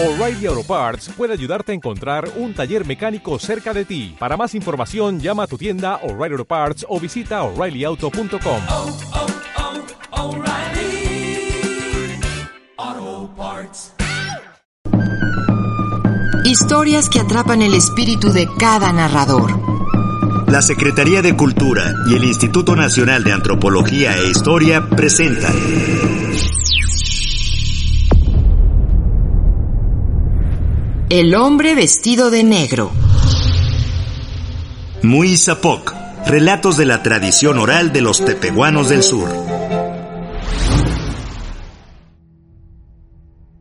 O'Reilly Auto Parts puede ayudarte a encontrar un taller mecánico cerca de ti. Para más información, llama a tu tienda O'Reilly Auto Parts o visita oreillyauto.com. oh, oh, O'Reilly Auto Parts. Historias que atrapan el espíritu de cada narrador. La Secretaría de Cultura y el Instituto Nacional de Antropología e Historia presentan El hombre vestido de negro. Muy Zapoc, relatos de la tradición oral de los tepehuanos del sur.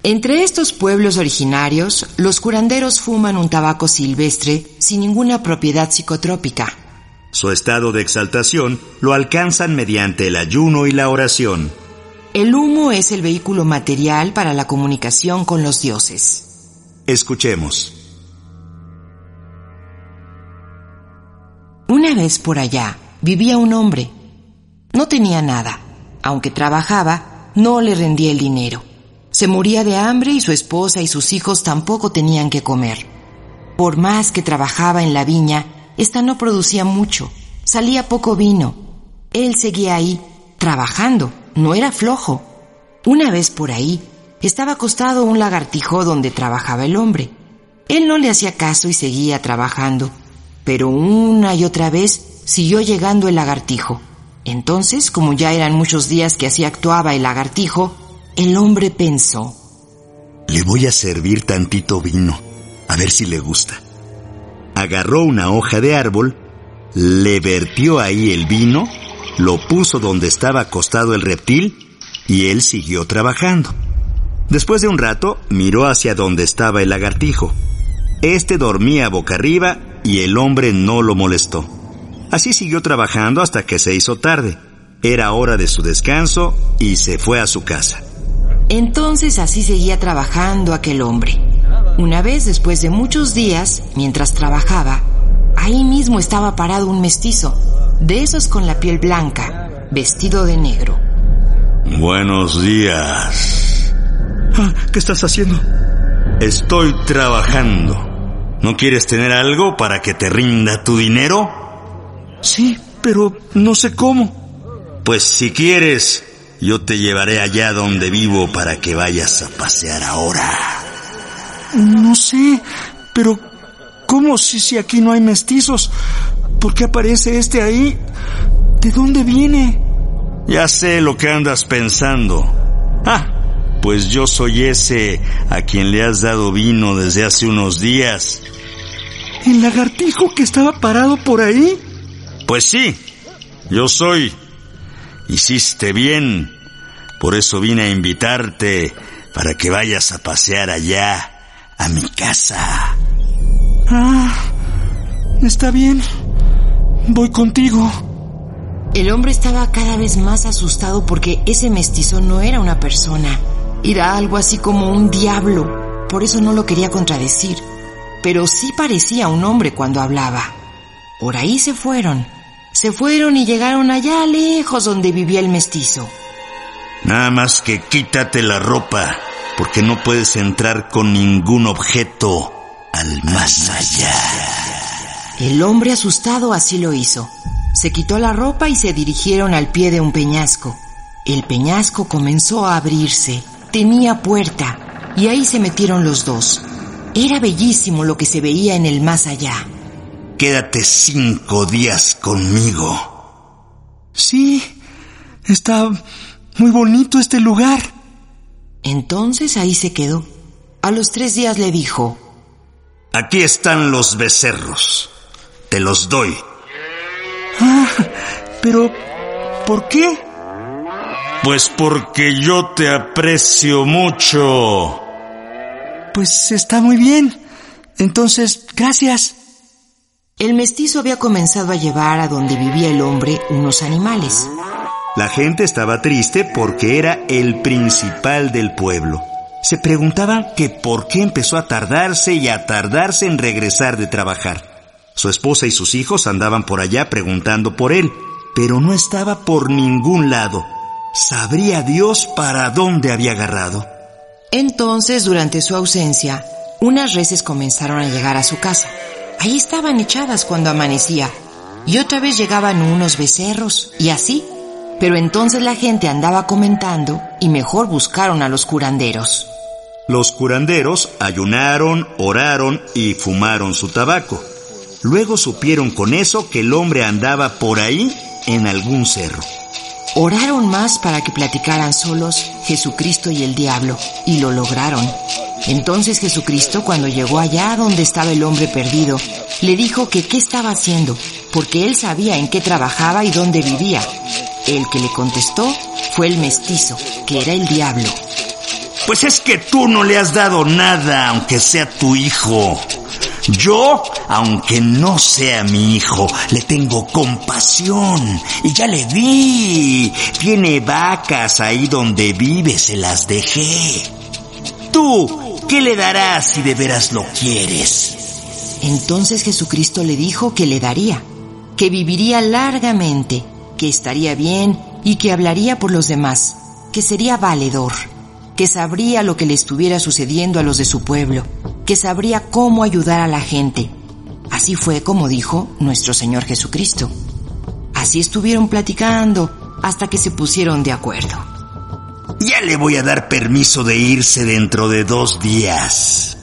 Entre estos pueblos originarios, los curanderos fuman un tabaco silvestre sin ninguna propiedad psicotrópica. Su estado de exaltación lo alcanzan mediante el ayuno y la oración. El humo es el vehículo material para la comunicación con los dioses. Escuchemos. Una vez por allá vivía un hombre. No tenía nada. Aunque trabajaba, no le rendía el dinero. Se moría de hambre y su esposa y sus hijos tampoco tenían que comer. Por más que trabajaba en la viña, esta no producía mucho. Salía poco vino. Él seguía ahí, trabajando. No era flojo. Una vez por ahí, estaba acostado un lagartijo donde trabajaba el hombre. Él no le hacía caso y seguía trabajando. Pero una y otra vez siguió llegando el lagartijo. Entonces, como ya eran muchos días que así actuaba el lagartijo, el hombre pensó. Le voy a servir tantito vino, a ver si le gusta. Agarró una hoja de árbol, le vertió ahí el vino, lo puso donde estaba acostado el reptil y él siguió trabajando. Después de un rato, miró hacia donde estaba el lagartijo. Este dormía boca arriba y el hombre no lo molestó. Así siguió trabajando hasta que se hizo tarde. Era hora de su descanso y se fue a su casa. Entonces así seguía trabajando aquel hombre. Una vez después de muchos días, mientras trabajaba, ahí mismo estaba parado un mestizo, de esos con la piel blanca, vestido de negro. Buenos días. Ah, ¿Qué estás haciendo? Estoy trabajando. ¿No quieres tener algo para que te rinda tu dinero? Sí, pero no sé cómo. Pues si quieres, yo te llevaré allá donde vivo para que vayas a pasear ahora. No sé, pero ¿cómo si, si aquí no hay mestizos? ¿Por qué aparece este ahí? ¿De dónde viene? Ya sé lo que andas pensando. Ah, pues yo soy ese a quien le has dado vino desde hace unos días. ¿El lagartijo que estaba parado por ahí? Pues sí, yo soy. Hiciste bien. Por eso vine a invitarte para que vayas a pasear allá, a mi casa. Ah, está bien. Voy contigo. El hombre estaba cada vez más asustado porque ese mestizo no era una persona. Era algo así como un diablo. Por eso no lo quería contradecir. Pero sí parecía un hombre cuando hablaba. Por ahí se fueron. Se fueron y llegaron allá lejos donde vivía el mestizo. Nada más que quítate la ropa, porque no puedes entrar con ningún objeto al más allá. El hombre asustado así lo hizo. Se quitó la ropa y se dirigieron al pie de un peñasco. El peñasco comenzó a abrirse. Tenía puerta y ahí se metieron los dos. Era bellísimo lo que se veía en el más allá. Quédate cinco días conmigo. Sí, está muy bonito este lugar. Entonces ahí se quedó. A los tres días le dijo, Aquí están los becerros. Te los doy. Ah, pero ¿por qué? Pues porque yo te aprecio mucho. Pues está muy bien. Entonces, gracias. El mestizo había comenzado a llevar a donde vivía el hombre unos animales. La gente estaba triste porque era el principal del pueblo. Se preguntaban que por qué empezó a tardarse y a tardarse en regresar de trabajar. Su esposa y sus hijos andaban por allá preguntando por él, pero no estaba por ningún lado. Sabría Dios para dónde había agarrado. Entonces, durante su ausencia, unas reses comenzaron a llegar a su casa. Ahí estaban echadas cuando amanecía. Y otra vez llegaban unos becerros, y así. Pero entonces la gente andaba comentando y mejor buscaron a los curanderos. Los curanderos ayunaron, oraron y fumaron su tabaco. Luego supieron con eso que el hombre andaba por ahí en algún cerro. Oraron más para que platicaran solos Jesucristo y el diablo, y lo lograron. Entonces Jesucristo, cuando llegó allá donde estaba el hombre perdido, le dijo que qué estaba haciendo, porque él sabía en qué trabajaba y dónde vivía. El que le contestó fue el mestizo, que era el diablo. Pues es que tú no le has dado nada, aunque sea tu hijo. Yo, aunque no sea mi hijo, le tengo compasión y ya le di. Tiene vacas ahí donde vive, se las dejé. Tú, ¿qué le darás si de veras lo quieres? Entonces Jesucristo le dijo que le daría, que viviría largamente, que estaría bien y que hablaría por los demás, que sería valedor, que sabría lo que le estuviera sucediendo a los de su pueblo, que sabría cómo ayudar a la gente. Así fue como dijo nuestro Señor Jesucristo. Así estuvieron platicando hasta que se pusieron de acuerdo. Ya le voy a dar permiso de irse dentro de dos días.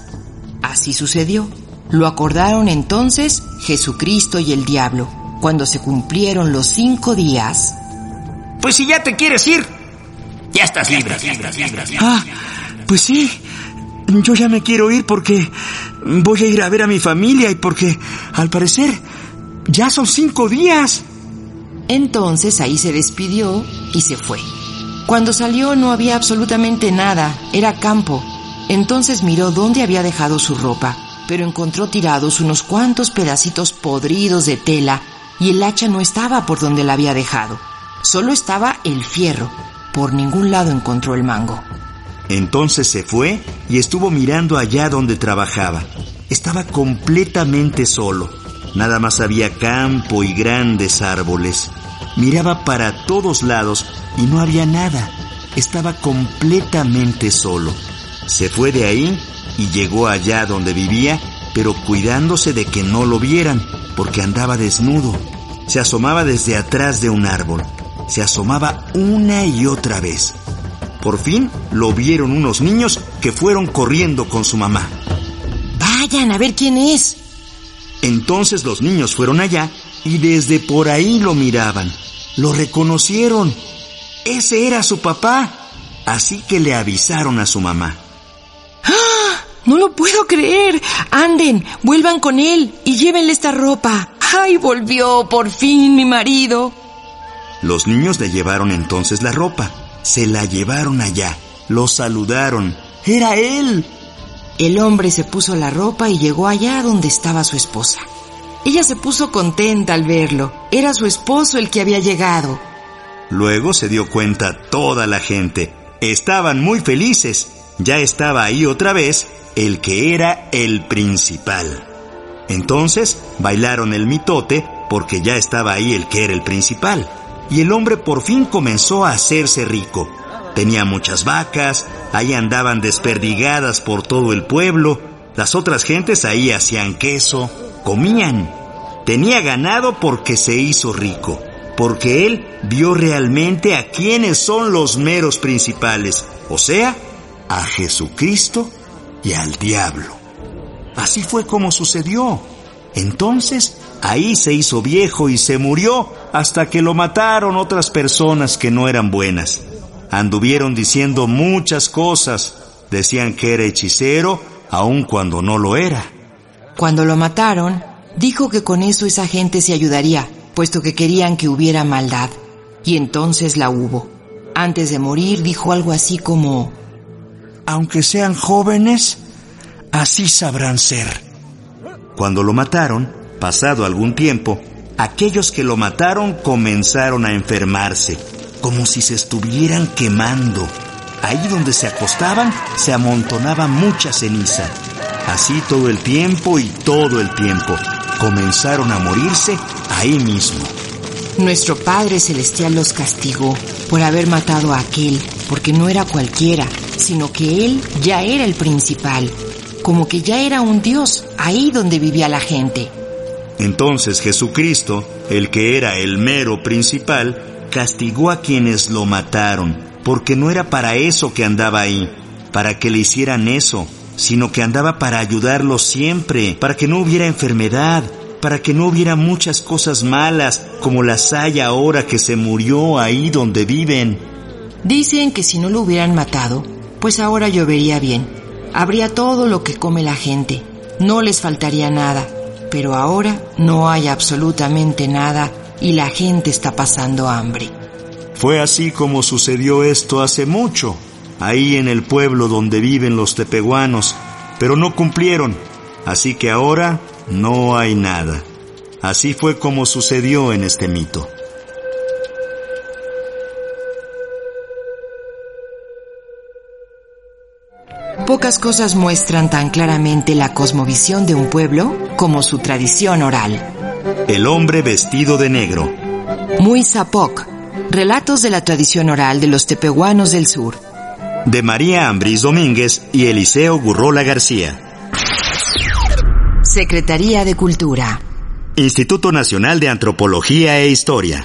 Así sucedió. Lo acordaron entonces Jesucristo y el diablo. Cuando se cumplieron los cinco días, Pues si ya te quieres ir, ya estás libre. Ah, pues sí. Yo ya me quiero ir porque voy a ir a ver a mi familia y porque, al parecer, ya son cinco días. entonces ahí se despidió y se fue. Cuando salió no había absolutamente nada, era campo. Entonces miró dónde había dejado su ropa, pero encontró tirados unos cuantos pedacitos podridos de tela y el hacha no estaba por donde la había dejado. Solo estaba el fierro. Por ningún lado encontró el mango. Entonces se fue y estuvo mirando allá donde trabajaba. Estaba completamente solo. Nada más había campo y grandes árboles. Miraba para todos lados y no había nada. Estaba completamente solo. Se fue de ahí y llegó allá donde vivía, pero cuidándose de que no lo vieran, porque andaba desnudo. Se asomaba desde atrás de un árbol. Se asomaba una y otra vez. Por fin lo vieron unos niños que fueron corriendo con su mamá. Vayan a ver quién es. Entonces los niños fueron allá y desde por ahí lo miraban. Lo reconocieron. Ese era su papá. Así que le avisaron a su mamá. No lo puedo creer. Anden, vuelvan con él y llévenle esta ropa. ¡Ay, volvió por fin mi marido! Los niños le llevaron entonces la ropa. Se la llevaron allá. Lo saludaron. Era él. El hombre se puso la ropa y llegó allá donde estaba su esposa. Ella se puso contenta al verlo. Era su esposo el que había llegado. Luego se dio cuenta toda la gente. Estaban muy felices. Ya estaba ahí otra vez el que era el principal. Entonces bailaron el mitote porque ya estaba ahí el que era el principal. Y el hombre por fin comenzó a hacerse rico. Tenía muchas vacas, ahí andaban desperdigadas por todo el pueblo. Las otras gentes ahí hacían queso, comían. Tenía ganado porque se hizo rico, porque él vio realmente a quienes son los meros principales, o sea, a Jesucristo y al diablo. Así fue como sucedió. Entonces, ahí se hizo viejo y se murió hasta que lo mataron otras personas que no eran buenas. Anduvieron diciendo muchas cosas. Decían que era hechicero, aun cuando no lo era. Cuando lo mataron, dijo que con eso esa gente se ayudaría, puesto que querían que hubiera maldad. Y entonces la hubo. Antes de morir dijo algo así como, Aunque sean jóvenes, así sabrán ser. Cuando lo mataron, pasado algún tiempo, aquellos que lo mataron comenzaron a enfermarse, como si se estuvieran quemando. Ahí donde se acostaban se amontonaba mucha ceniza. Así todo el tiempo y todo el tiempo. Comenzaron a morirse ahí mismo. Nuestro Padre Celestial los castigó por haber matado a aquel, porque no era cualquiera, sino que él ya era el principal, como que ya era un dios ahí donde vivía la gente. Entonces Jesucristo, el que era el mero principal, castigó a quienes lo mataron, porque no era para eso que andaba ahí, para que le hicieran eso, sino que andaba para ayudarlos siempre, para que no hubiera enfermedad, para que no hubiera muchas cosas malas como las hay ahora que se murió ahí donde viven. Dicen que si no lo hubieran matado, pues ahora llovería bien. Habría todo lo que come la gente. No les faltaría nada. Pero ahora no hay absolutamente nada y la gente está pasando hambre. Fue así como sucedió esto hace mucho, ahí en el pueblo donde viven los tepehuanos, pero no cumplieron, así que ahora no hay nada. Así fue como sucedió en este mito. Pocas cosas muestran tan claramente la cosmovisión de un pueblo como su tradición oral. El hombre vestido de negro. Muy Zapoc. Relatos de la tradición oral de los tepehuanos del sur. De María Ambris Domínguez y Eliseo Gurrola García. Secretaría de Cultura. Instituto Nacional de Antropología e Historia.